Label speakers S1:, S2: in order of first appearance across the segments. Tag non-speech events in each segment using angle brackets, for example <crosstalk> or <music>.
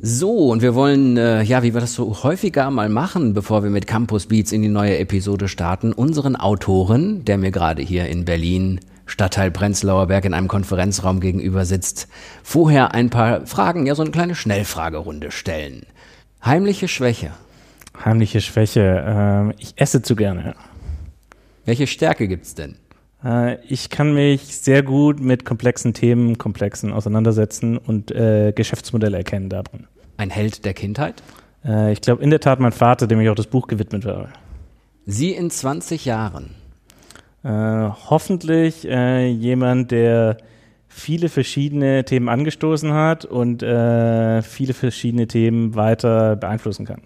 S1: So, und wir wollen, äh, ja, wie wir das so häufiger mal machen, bevor wir mit Campus Beats in die neue Episode starten, unseren Autoren, der mir gerade hier in Berlin, Stadtteil Prenzlauer Berg in einem Konferenzraum gegenüber sitzt, vorher ein paar Fragen, ja, so eine kleine Schnellfragerunde stellen. Heimliche Schwäche.
S2: Heimliche Schwäche. Äh, ich esse zu gerne.
S1: Welche Stärke gibt's denn?
S2: Äh, ich kann mich sehr gut mit komplexen Themen, komplexen auseinandersetzen und äh, Geschäftsmodelle erkennen darin.
S1: Ein Held der Kindheit?
S2: Äh, ich glaube in der Tat mein Vater, dem ich auch das Buch gewidmet war.
S1: Sie in 20 Jahren?
S2: Äh, hoffentlich äh, jemand, der viele verschiedene Themen angestoßen hat und äh, viele verschiedene Themen weiter beeinflussen kann.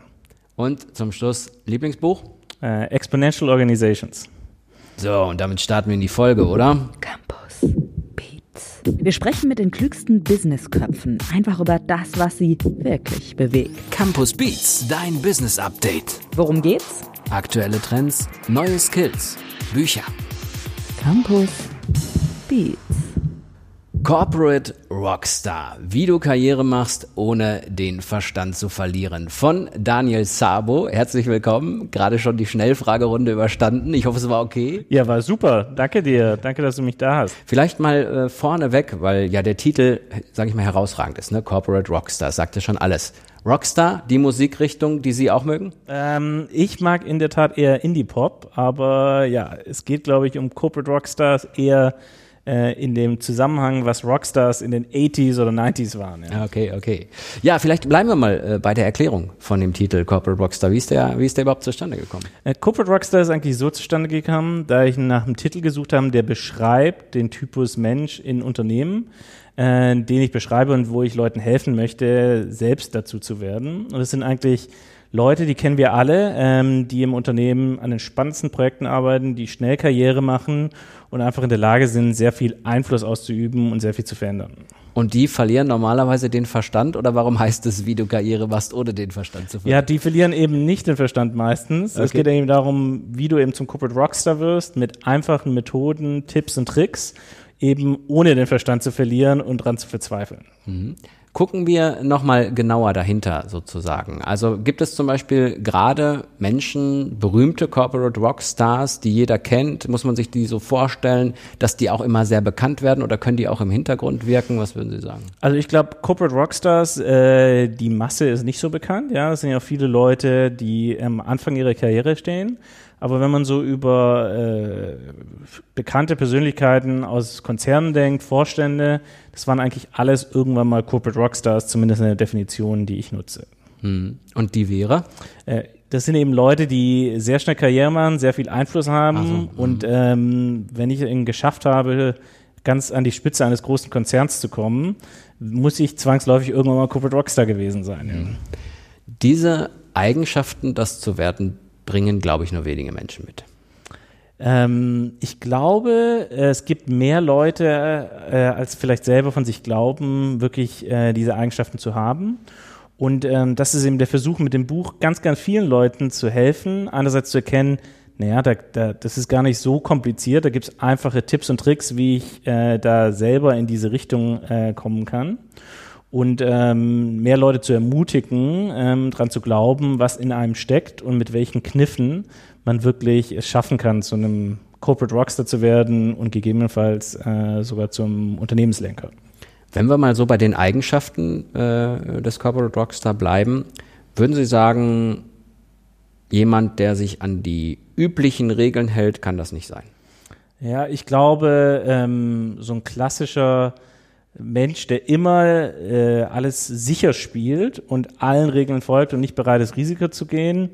S1: Und zum Schluss Lieblingsbuch?
S2: Exponential Organizations.
S1: So, und damit starten wir in die Folge, oder?
S3: Campus Beats. Wir sprechen mit den klügsten Businessköpfen einfach über das, was sie wirklich bewegt.
S1: Campus Beats, dein Business Update.
S3: Worum geht's?
S1: Aktuelle Trends, neue Skills, Bücher.
S3: Campus Beats.
S1: Corporate Rockstar. Wie du Karriere machst, ohne den Verstand zu verlieren. Von Daniel Sabo. Herzlich willkommen. Gerade schon die Schnellfragerunde überstanden. Ich hoffe, es war okay.
S2: Ja, war super. Danke dir. Danke, dass du mich da hast.
S1: Vielleicht mal äh, vorneweg, weil ja der Titel, sage ich mal, herausragend ist. Ne? Corporate Rockstar. Sagt ja schon alles. Rockstar, die Musikrichtung, die Sie auch mögen?
S2: Ähm, ich mag in der Tat eher Indie-Pop, aber ja, es geht, glaube ich, um Corporate Rockstars eher äh, in dem Zusammenhang, was Rockstars in den 80s oder 90s waren.
S1: Ja. Okay, okay. Ja, vielleicht bleiben wir mal äh, bei der Erklärung von dem Titel Corporate Rockstar. Wie ist der, wie ist der überhaupt zustande gekommen?
S2: Äh, Corporate Rockstar ist eigentlich so zustande gekommen, da ich nach einem Titel gesucht habe, der beschreibt den Typus Mensch in Unternehmen, äh, den ich beschreibe und wo ich Leuten helfen möchte, selbst dazu zu werden. Und es sind eigentlich Leute, die kennen wir alle, ähm, die im Unternehmen an den spannendsten Projekten arbeiten, die schnell Karriere machen und einfach in der Lage sind, sehr viel Einfluss auszuüben und sehr viel zu verändern.
S1: Und die verlieren normalerweise den Verstand oder warum heißt es, wie du Karriere machst, ohne den Verstand zu verlieren?
S2: Ja, die verlieren eben nicht den Verstand meistens. Okay. Es geht eben darum, wie du eben zum Corporate Rockstar wirst, mit einfachen Methoden, Tipps und Tricks, eben ohne den Verstand zu verlieren und dran zu verzweifeln.
S1: Mhm. Gucken wir nochmal genauer dahinter sozusagen. Also gibt es zum Beispiel gerade Menschen, berühmte Corporate Rockstars, die jeder kennt? Muss man sich die so vorstellen, dass die auch immer sehr bekannt werden oder können die auch im Hintergrund wirken? Was würden Sie sagen?
S2: Also ich glaube, Corporate Rockstars, äh, die Masse ist nicht so bekannt. Ja, es sind ja auch viele Leute, die am Anfang ihrer Karriere stehen. Aber wenn man so über äh, bekannte Persönlichkeiten aus Konzernen denkt, Vorstände, das waren eigentlich alles irgendwann mal Corporate Rockstars, zumindest in der Definition, die ich nutze.
S1: Hm. Und die wäre?
S2: Äh, das sind eben Leute, die sehr schnell Karriere machen, sehr viel Einfluss haben. So, hm. und ähm, wenn ich es geschafft habe, ganz an die Spitze eines großen Konzerns zu kommen, muss ich zwangsläufig irgendwann mal Corporate Rockstar gewesen sein. Ja.
S1: Diese Eigenschaften, das zu werden, bringen, glaube ich, nur wenige Menschen mit.
S2: Ähm, ich glaube, es gibt mehr Leute, äh, als vielleicht selber von sich glauben, wirklich äh, diese Eigenschaften zu haben. Und ähm, das ist eben der Versuch mit dem Buch, ganz, ganz vielen Leuten zu helfen, einerseits zu erkennen, naja, da, da, das ist gar nicht so kompliziert, da gibt es einfache Tipps und Tricks, wie ich äh, da selber in diese Richtung äh, kommen kann und ähm, mehr Leute zu ermutigen, ähm, dran zu glauben, was in einem steckt und mit welchen Kniffen man wirklich es schaffen kann, zu einem Corporate Rockstar zu werden und gegebenenfalls äh, sogar zum Unternehmenslenker.
S1: Wenn wir mal so bei den Eigenschaften äh, des Corporate Rockstar bleiben, würden Sie sagen, jemand, der sich an die üblichen Regeln hält, kann das nicht sein?
S2: Ja, ich glaube, ähm, so ein klassischer Mensch, der immer äh, alles sicher spielt und allen Regeln folgt und nicht bereit ist, Risiko zu gehen,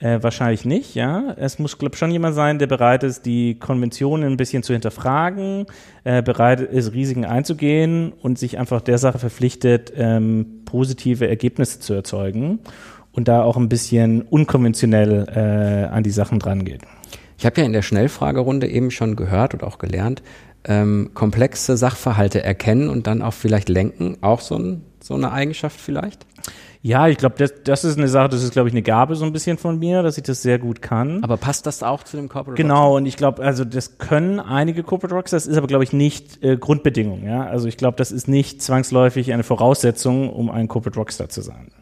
S2: äh, wahrscheinlich nicht, ja. Es muss, glaube ich, schon jemand sein, der bereit ist, die Konventionen ein bisschen zu hinterfragen, äh, bereit ist, Risiken einzugehen und sich einfach der Sache verpflichtet, ähm, positive Ergebnisse zu erzeugen und da auch ein bisschen unkonventionell äh, an die Sachen dran geht.
S1: Ich habe ja in der Schnellfragerunde eben schon gehört und auch gelernt, ähm, komplexe Sachverhalte erkennen und dann auch vielleicht lenken, auch so, ein, so eine Eigenschaft vielleicht?
S2: Ja, ich glaube, das, das ist eine Sache, das ist, glaube ich, eine Gabe so ein bisschen von mir, dass ich das sehr gut kann.
S1: Aber passt das auch zu dem Corporate
S2: Genau, und ich glaube, also das können einige Corporate Rockstars, ist aber, glaube ich, nicht äh, Grundbedingung. Ja? Also ich glaube, das ist nicht zwangsläufig eine Voraussetzung, um ein Corporate Rockstar zu sein.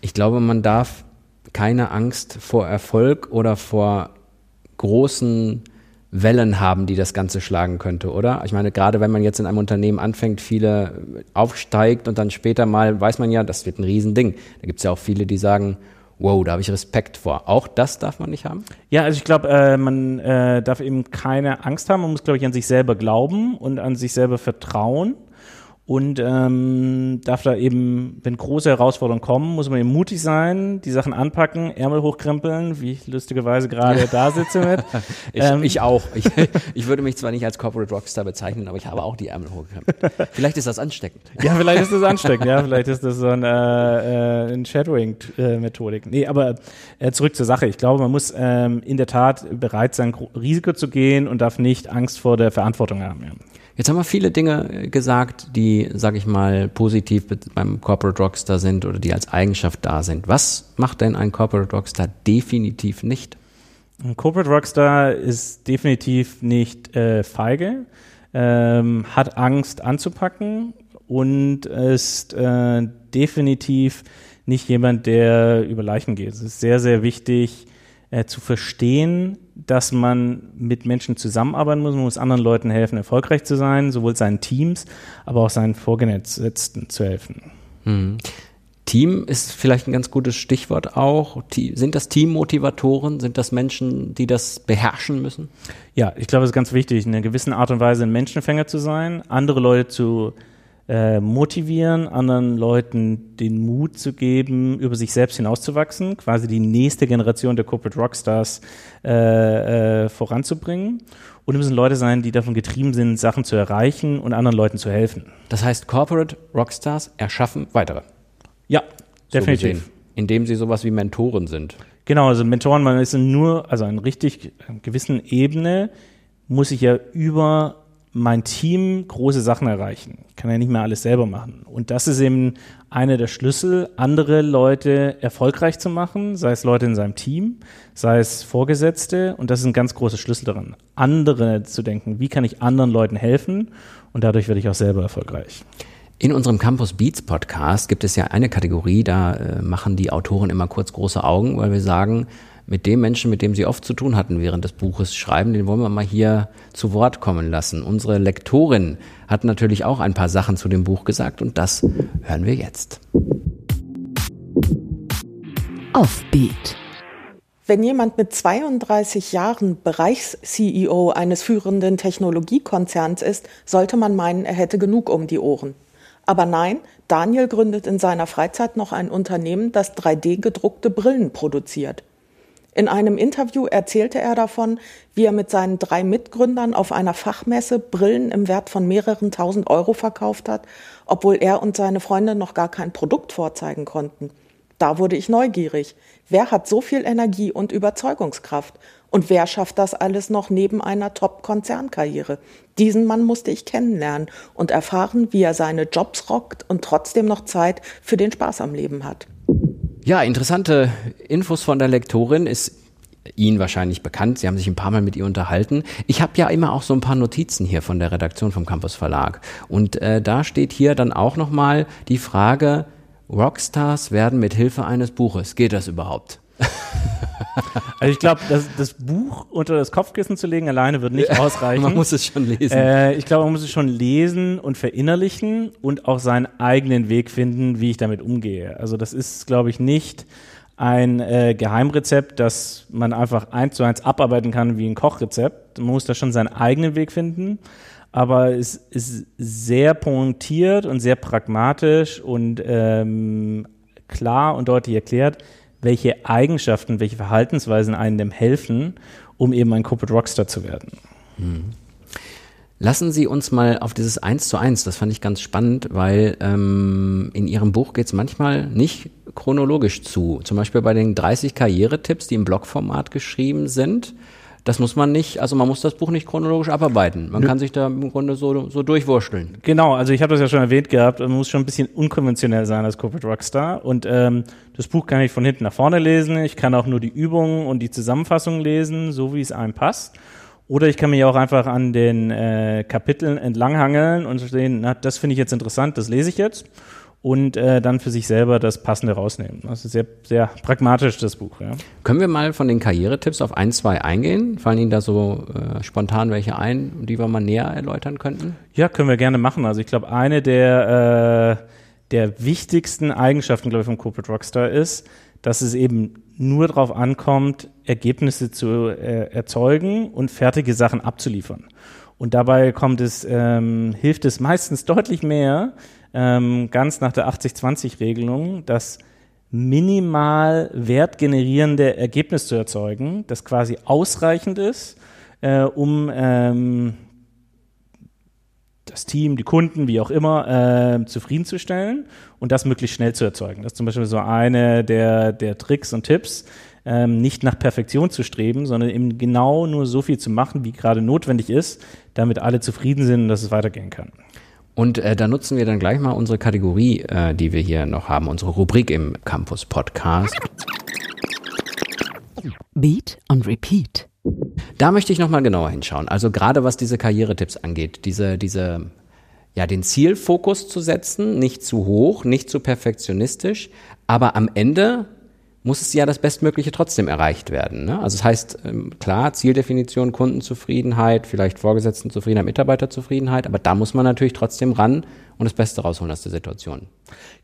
S1: Ich glaube, man darf keine Angst vor Erfolg oder vor großen Wellen haben, die das Ganze schlagen könnte, oder? Ich meine, gerade wenn man jetzt in einem Unternehmen anfängt, viele aufsteigt und dann später mal, weiß man ja, das wird ein Riesending. Da gibt es ja auch viele, die sagen, wow, da habe ich Respekt vor. Auch das darf man nicht haben?
S2: Ja, also ich glaube, äh, man äh, darf eben keine Angst haben. Man muss, glaube ich, an sich selber glauben und an sich selber vertrauen und ähm, darf da eben, wenn große Herausforderungen kommen, muss man eben mutig sein, die Sachen anpacken, Ärmel hochkrempeln, wie ich lustigerweise gerade da sitze mit. <laughs>
S1: ich, ähm, ich, auch. Ich, ich, würde mich zwar nicht als Corporate Rockstar bezeichnen, aber ich habe auch die Ärmel hochgekrempelt. Vielleicht ist das ansteckend. <laughs>
S2: ja, vielleicht ist das ansteckend, ja, vielleicht ist das so ein, äh, äh, ein Shadowing-Methodik. Nee, aber äh, zurück zur Sache. Ich glaube, man muss ähm, in der Tat bereit sein, Risiko zu gehen und darf nicht Angst vor der Verantwortung haben. Ja.
S1: Jetzt haben wir viele Dinge gesagt, die, sage ich mal, positiv beim Corporate Rockstar sind oder die als Eigenschaft da sind. Was macht denn ein Corporate Rockstar definitiv nicht?
S2: Ein Corporate Rockstar ist definitiv nicht äh, feige, ähm, hat Angst anzupacken und ist äh, definitiv nicht jemand, der über Leichen geht. Es ist sehr, sehr wichtig äh, zu verstehen, dass man mit Menschen zusammenarbeiten muss, man muss anderen Leuten helfen, erfolgreich zu sein, sowohl seinen Teams, aber auch seinen Vorgesetzten zu helfen.
S1: Mhm. Team ist vielleicht ein ganz gutes Stichwort auch. Sind das Teammotivatoren? Sind das Menschen, die das beherrschen müssen?
S2: Ja, ich glaube, es ist ganz wichtig, in einer gewissen Art und Weise ein Menschenfänger zu sein, andere Leute zu äh, motivieren, anderen Leuten den Mut zu geben, über sich selbst hinauszuwachsen, quasi die nächste Generation der Corporate Rockstars äh, äh, voranzubringen. Und es müssen Leute sein, die davon getrieben sind, Sachen zu erreichen und anderen Leuten zu helfen.
S1: Das heißt, Corporate Rockstars erschaffen weitere.
S2: Ja, definitiv. So
S1: indem sie sowas wie Mentoren sind.
S2: Genau, also Mentoren, man ist nur, also an richtig gewissen Ebene muss ich ja über mein Team große Sachen erreichen. Ich kann ja nicht mehr alles selber machen. Und das ist eben einer der Schlüssel, andere Leute erfolgreich zu machen, sei es Leute in seinem Team, sei es Vorgesetzte. Und das ist ein ganz großer Schlüssel daran, andere zu denken, wie kann ich anderen Leuten helfen? Und dadurch werde ich auch selber erfolgreich.
S1: In unserem Campus Beats Podcast gibt es ja eine Kategorie, da äh, machen die Autoren immer kurz große Augen, weil wir sagen, mit dem Menschen, mit dem Sie oft zu tun hatten während des Buches schreiben, den wollen wir mal hier zu Wort kommen lassen. Unsere Lektorin hat natürlich auch ein paar Sachen zu dem Buch gesagt und das hören wir jetzt.
S4: Offbeat. Wenn jemand mit 32 Jahren Bereichs-CEO eines führenden Technologiekonzerns ist, sollte man meinen, er hätte genug um die Ohren. Aber nein, Daniel gründet in seiner Freizeit noch ein Unternehmen, das 3D-gedruckte Brillen produziert. In einem Interview erzählte er davon, wie er mit seinen drei Mitgründern auf einer Fachmesse Brillen im Wert von mehreren tausend Euro verkauft hat, obwohl er und seine Freunde noch gar kein Produkt vorzeigen konnten. Da wurde ich neugierig. Wer hat so viel Energie und Überzeugungskraft? Und wer schafft das alles noch neben einer Top-Konzernkarriere? Diesen Mann musste ich kennenlernen und erfahren, wie er seine Jobs rockt und trotzdem noch Zeit für den Spaß am Leben hat.
S1: Ja, interessante Infos von der Lektorin ist Ihnen wahrscheinlich bekannt. Sie haben sich ein paar Mal mit ihr unterhalten. Ich habe ja immer auch so ein paar Notizen hier von der Redaktion vom Campus Verlag. Und äh, da steht hier dann auch nochmal die Frage, Rockstars werden mit Hilfe eines Buches. Geht das überhaupt? <laughs>
S2: Also ich glaube, das, das, Buch unter das Kopfkissen zu legen alleine wird nicht <laughs> ausreichen.
S1: man muss es schon lesen.
S2: Äh, ich glaube, man muss es schon lesen und verinnerlichen und auch seinen eigenen Weg finden, wie ich damit umgehe. Also das ist, glaube ich, nicht ein äh, Geheimrezept, das man einfach eins zu eins abarbeiten kann wie ein Kochrezept. Man muss da schon seinen eigenen Weg finden. Aber es ist sehr pointiert und sehr pragmatisch und ähm, klar und deutlich erklärt, welche Eigenschaften, welche Verhaltensweisen einem helfen, um eben ein Corporate Rockstar zu werden. Hm.
S1: Lassen Sie uns mal auf dieses Eins zu eins, das fand ich ganz spannend, weil ähm, in Ihrem Buch geht es manchmal nicht chronologisch zu. Zum Beispiel bei den 30 Karrieretipps, die im Blogformat geschrieben sind, das muss man nicht, also man muss das Buch nicht chronologisch abarbeiten. Man Nö. kann sich da im Grunde so, so durchwurschteln.
S2: Genau, also ich habe das ja schon erwähnt gehabt, man muss schon ein bisschen unkonventionell sein als Corporate Rockstar. Und ähm, das Buch kann ich von hinten nach vorne lesen. Ich kann auch nur die Übungen und die Zusammenfassung lesen, so wie es einem passt. Oder ich kann mich auch einfach an den äh, Kapiteln entlanghangeln und sehen, na, das finde ich jetzt interessant, das lese ich jetzt und äh, dann für sich selber das Passende rausnehmen. Das ist sehr, sehr pragmatisch, das Buch. Ja.
S1: Können wir mal von den Karrieretipps auf ein, zwei eingehen? Fallen Ihnen da so äh, spontan welche ein, die wir mal näher erläutern könnten?
S2: Ja, können wir gerne machen. Also ich glaube, eine der, äh, der wichtigsten Eigenschaften, glaube ich, vom Corporate Rockstar ist, dass es eben nur darauf ankommt, Ergebnisse zu äh, erzeugen und fertige Sachen abzuliefern. Und dabei kommt es, ähm, hilft es meistens deutlich mehr, ähm, ganz nach der 80-20-Regelung, das minimal wertgenerierende Ergebnis zu erzeugen, das quasi ausreichend ist, äh, um ähm, das Team, die Kunden, wie auch immer, äh, zufriedenzustellen und das möglichst schnell zu erzeugen. Das ist zum Beispiel so eine der, der Tricks und Tipps, ähm, nicht nach Perfektion zu streben, sondern eben genau nur so viel zu machen, wie gerade notwendig ist, damit alle zufrieden sind und dass es weitergehen kann.
S1: Und äh, da nutzen wir dann gleich mal unsere Kategorie, äh, die wir hier noch haben, unsere Rubrik im Campus Podcast.
S3: Beat und Repeat.
S1: Da möchte ich nochmal genauer hinschauen. Also gerade was diese Karrieretipps angeht, diese, diese, ja, den Zielfokus zu setzen, nicht zu hoch, nicht zu perfektionistisch, aber am Ende muss es ja das Bestmögliche trotzdem erreicht werden. Ne? Also das heißt, ähm, klar, Zieldefinition, Kundenzufriedenheit, vielleicht Vorgesetztenzufriedenheit, Mitarbeiterzufriedenheit, aber da muss man natürlich trotzdem ran und das Beste rausholen aus der Situation.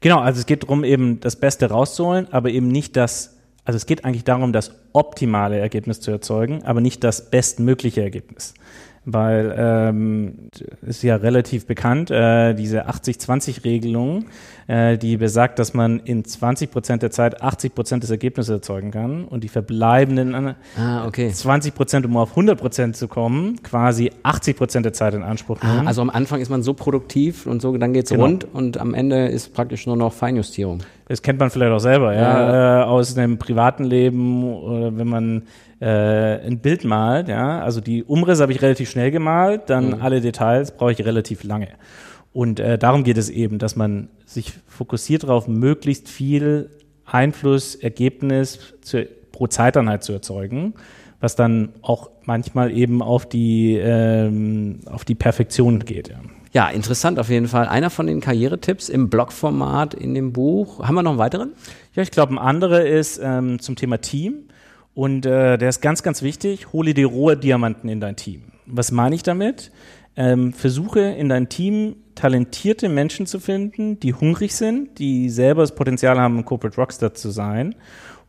S2: Genau, also es geht darum, eben das Beste rauszuholen, aber eben nicht das, also es geht eigentlich darum, das optimale Ergebnis zu erzeugen, aber nicht das bestmögliche Ergebnis weil ähm, ist ja relativ bekannt, äh, diese 80-20-Regelung, äh, die besagt, dass man in 20 Prozent der Zeit 80 Prozent des Ergebnisses erzeugen kann und die verbleibenden
S1: ah, okay.
S2: 20 Prozent, um auf 100 Prozent zu kommen, quasi 80 Prozent der Zeit in Anspruch ah, nehmen.
S1: Ah, also am Anfang ist man so produktiv und so, dann geht's genau. rund und am Ende ist praktisch nur noch Feinjustierung.
S2: Das kennt man vielleicht auch selber, ja, ja. Äh, aus einem privaten Leben oder wenn man äh, ein Bild malt, ja, also die Umrisse habe ich relativ schnell gemalt, dann mhm. alle Details brauche ich relativ lange. Und äh, darum geht es eben, dass man sich fokussiert darauf, möglichst viel Einfluss, Ergebnis zu, pro Zeiteinheit zu erzeugen, was dann auch manchmal eben auf die, ähm, auf die Perfektion geht. Ja.
S1: Ja, interessant auf jeden Fall. Einer von den Karrieretipps im Blogformat in dem Buch. Haben wir noch einen weiteren?
S2: Ja, ich glaube, ein anderer ist ähm, zum Thema Team. Und äh, der ist ganz, ganz wichtig. Hole die rohe Diamanten in dein Team. Was meine ich damit? Ähm, versuche in dein Team talentierte Menschen zu finden, die hungrig sind, die selber das Potenzial haben, ein Corporate Rockstar zu sein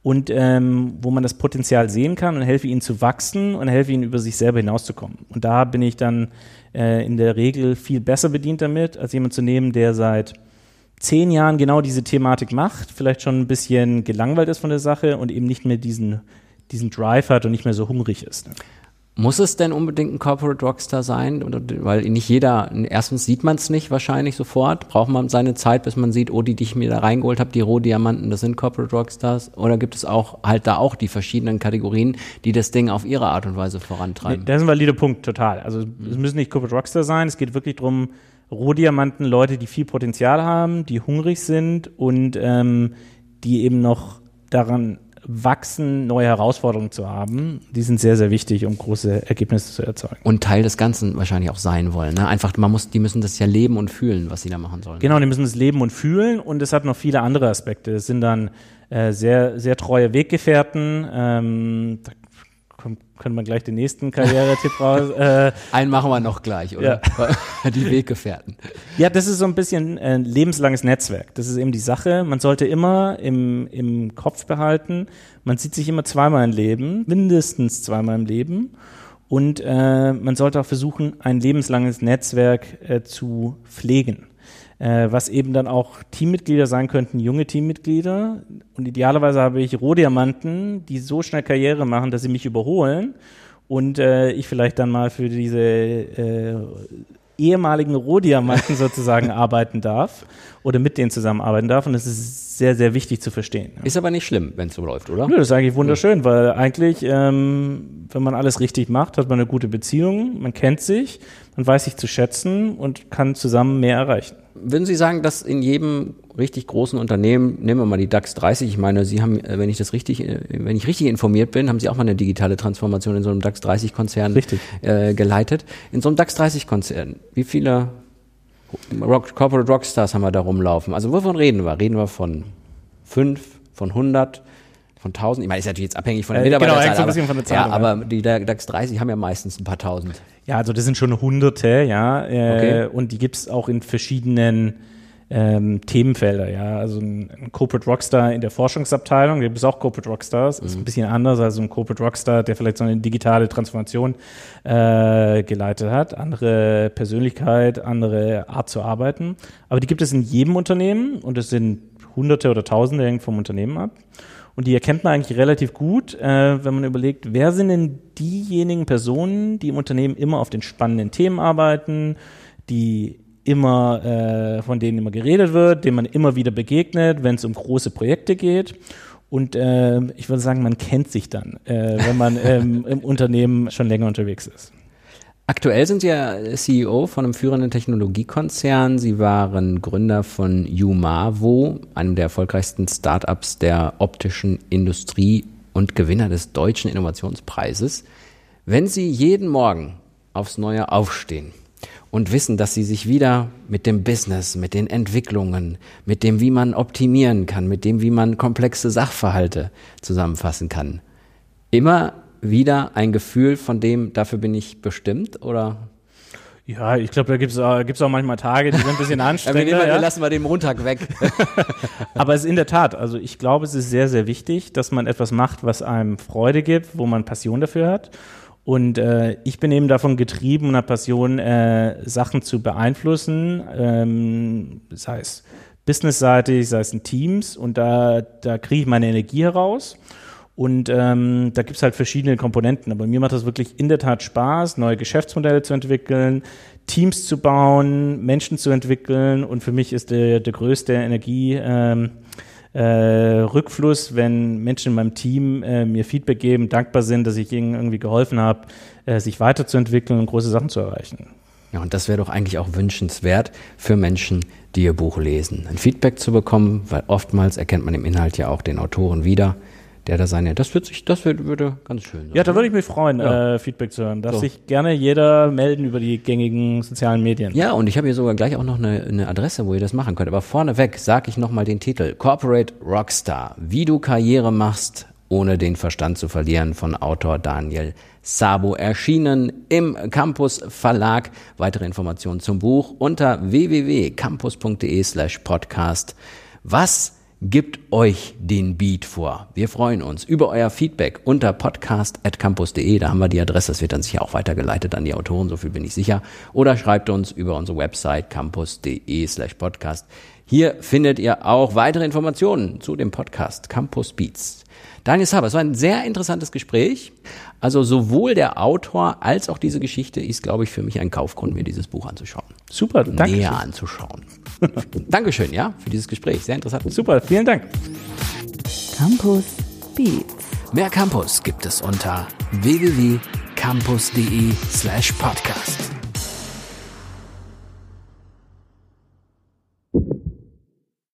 S2: und ähm, wo man das Potenzial sehen kann und helfe ihnen zu wachsen und helfe ihnen über sich selber hinauszukommen. Und da bin ich dann äh, in der Regel viel besser bedient damit, als jemand zu nehmen, der seit zehn Jahren genau diese Thematik macht, vielleicht schon ein bisschen gelangweilt ist von der Sache und eben nicht mehr diesen diesen Drive hat und nicht mehr so hungrig ist. Ne?
S1: Muss es denn unbedingt ein Corporate Rockstar sein? Weil nicht jeder, erstens sieht man es nicht wahrscheinlich sofort. Braucht man seine Zeit, bis man sieht, oh, die, die ich mir da reingeholt habe, die Rohdiamanten, das sind Corporate Rockstars? Oder gibt es auch halt da auch die verschiedenen Kategorien, die das Ding auf ihre Art und Weise vorantreiben?
S2: Das ist ein valider Punkt, total. Also es müssen nicht Corporate Rockstar sein, es geht wirklich darum, Rohdiamanten, Leute, die viel Potenzial haben, die hungrig sind und ähm, die eben noch daran wachsen, neue Herausforderungen zu haben, die sind sehr, sehr wichtig, um große Ergebnisse zu erzeugen.
S1: Und Teil des Ganzen wahrscheinlich auch sein wollen. Ne? Einfach, man muss, die müssen das ja leben und fühlen, was sie da machen sollen.
S2: Genau, die müssen es leben und fühlen und es hat noch viele andere Aspekte. Es sind dann äh, sehr, sehr treue Weggefährten. Ähm, da können wir gleich den nächsten Karrieretipp raus.
S1: Äh, Einen machen wir noch gleich, oder? Ja. <laughs> die Weggefährten.
S2: Ja, das ist so ein bisschen ein lebenslanges Netzwerk. Das ist eben die Sache. Man sollte immer im, im Kopf behalten, man sieht sich immer zweimal im Leben, mindestens zweimal im Leben. Und äh, man sollte auch versuchen, ein lebenslanges Netzwerk äh, zu pflegen äh, was eben dann auch Teammitglieder sein könnten, junge Teammitglieder. Und idealerweise habe ich Rohdiamanten, die so schnell Karriere machen, dass sie mich überholen und äh, ich vielleicht dann mal für diese äh, ehemaligen Rohdiamanten <laughs> sozusagen arbeiten darf oder mit denen zusammenarbeiten darf. Und das ist sehr, sehr wichtig zu verstehen.
S1: Ist aber nicht schlimm, wenn es so läuft, oder?
S2: Nö, das ist eigentlich wunderschön, weil eigentlich, ähm, wenn man alles richtig macht, hat man eine gute Beziehung, man kennt sich, man weiß sich zu schätzen und kann zusammen mehr erreichen.
S1: Würden Sie sagen, dass in jedem richtig großen Unternehmen, nehmen wir mal die DAX 30, ich meine, Sie haben, äh, wenn ich das richtig, äh, wenn ich richtig informiert bin, haben Sie auch mal eine digitale Transformation in so einem DAX 30 Konzern äh, geleitet. In so einem DAX 30 Konzern, wie viele Rock, Corporate Rockstars haben wir da rumlaufen. Also wovon reden wir? Reden wir von fünf, von 100, von 1000? Ich meine, ist natürlich jetzt abhängig von der äh, Mitarbeiterzahl. Genau, aber, von der Zahl, ja, aber die DAX 30 haben ja meistens ein paar tausend.
S2: Ja, also das sind schon Hunderte, ja. Äh, okay. Und die gibt's auch in verschiedenen ähm, Themenfelder, ja. Also ein, ein, Corporate Rockstar in der Forschungsabteilung, da gibt es auch Corporate Rockstars, mhm. ist ein bisschen anders als ein Corporate Rockstar, der vielleicht so eine digitale Transformation äh, geleitet hat, andere Persönlichkeit, andere Art zu arbeiten. Aber die gibt es in jedem Unternehmen und es sind Hunderte oder Tausende hängt vom Unternehmen ab. Und die erkennt man eigentlich relativ gut, äh, wenn man überlegt, wer sind denn diejenigen Personen, die im Unternehmen immer auf den spannenden Themen arbeiten, die immer, äh, von denen immer geredet wird, denen man immer wieder begegnet, wenn es um große Projekte geht. Und äh, ich würde sagen, man kennt sich dann, äh, wenn man <laughs> ähm, im Unternehmen schon länger unterwegs ist.
S1: Aktuell sind Sie ja CEO von einem führenden Technologiekonzern. Sie waren Gründer von Umavo, einem der erfolgreichsten Startups der optischen Industrie und Gewinner des Deutschen Innovationspreises. Wenn Sie jeden Morgen aufs Neue aufstehen und wissen, dass sie sich wieder mit dem Business, mit den Entwicklungen, mit dem, wie man optimieren kann, mit dem, wie man komplexe Sachverhalte zusammenfassen kann. Immer wieder ein Gefühl von dem, dafür bin ich bestimmt oder?
S2: Ja, ich glaube, da gibt's auch, gibt's auch manchmal Tage, die sind ein bisschen anstrengend. <laughs> ja,
S1: ja. lassen wir den Montag weg. <laughs>
S2: Aber es ist in der Tat, also ich glaube, es ist sehr, sehr wichtig, dass man etwas macht, was einem Freude gibt, wo man Passion dafür hat. Und äh, ich bin eben davon getrieben und habe Passion, äh, Sachen zu beeinflussen, ähm, sei es businessseitig, sei es in Teams. Und da, da kriege ich meine Energie heraus. Und ähm, da gibt's halt verschiedene Komponenten. Aber mir macht das wirklich in der Tat Spaß, neue Geschäftsmodelle zu entwickeln, Teams zu bauen, Menschen zu entwickeln. Und für mich ist der, der größte Energie. Ähm, äh, Rückfluss, wenn Menschen in meinem Team äh, mir Feedback geben, dankbar sind, dass ich ihnen irgendwie geholfen habe, äh, sich weiterzuentwickeln und große Sachen zu erreichen.
S1: Ja, und das wäre doch eigentlich auch wünschenswert für Menschen, die ihr Buch lesen, ein Feedback zu bekommen, weil oftmals erkennt man im Inhalt ja auch den Autoren wieder der da seine, das wird sich, das wird, würde ganz schön sein.
S2: Ja, da würde ich mich freuen, ja. äh, Feedback zu hören. Darf so. sich gerne jeder melden über die gängigen sozialen Medien.
S1: Ja, und ich habe hier sogar gleich auch noch eine, eine Adresse, wo ihr das machen könnt. Aber vorneweg sage ich nochmal den Titel. Corporate Rockstar. Wie du Karriere machst, ohne den Verstand zu verlieren von Autor Daniel Sabo erschienen im Campus Verlag. Weitere Informationen zum Buch unter www.campus.de slash podcast. Was Gebt euch den Beat vor. Wir freuen uns über euer Feedback unter podcast.campus.de. Da haben wir die Adresse. Das wird dann sicher auch weitergeleitet an die Autoren, so viel bin ich sicher. Oder schreibt uns über unsere Website campus.de slash podcast. Hier findet ihr auch weitere Informationen zu dem Podcast Campus Beats. Daniel Saber, es war ein sehr interessantes Gespräch. Also sowohl der Autor als auch diese Geschichte ist, glaube ich, für mich ein Kaufgrund, mir dieses Buch anzuschauen.
S2: Super, danke.
S1: Näher anzuschauen. <laughs> Dankeschön, ja, für dieses Gespräch. Sehr interessant.
S2: Super, vielen Dank.
S3: Campus Beats.
S1: Mehr Campus gibt es unter www.campus.de slash podcast.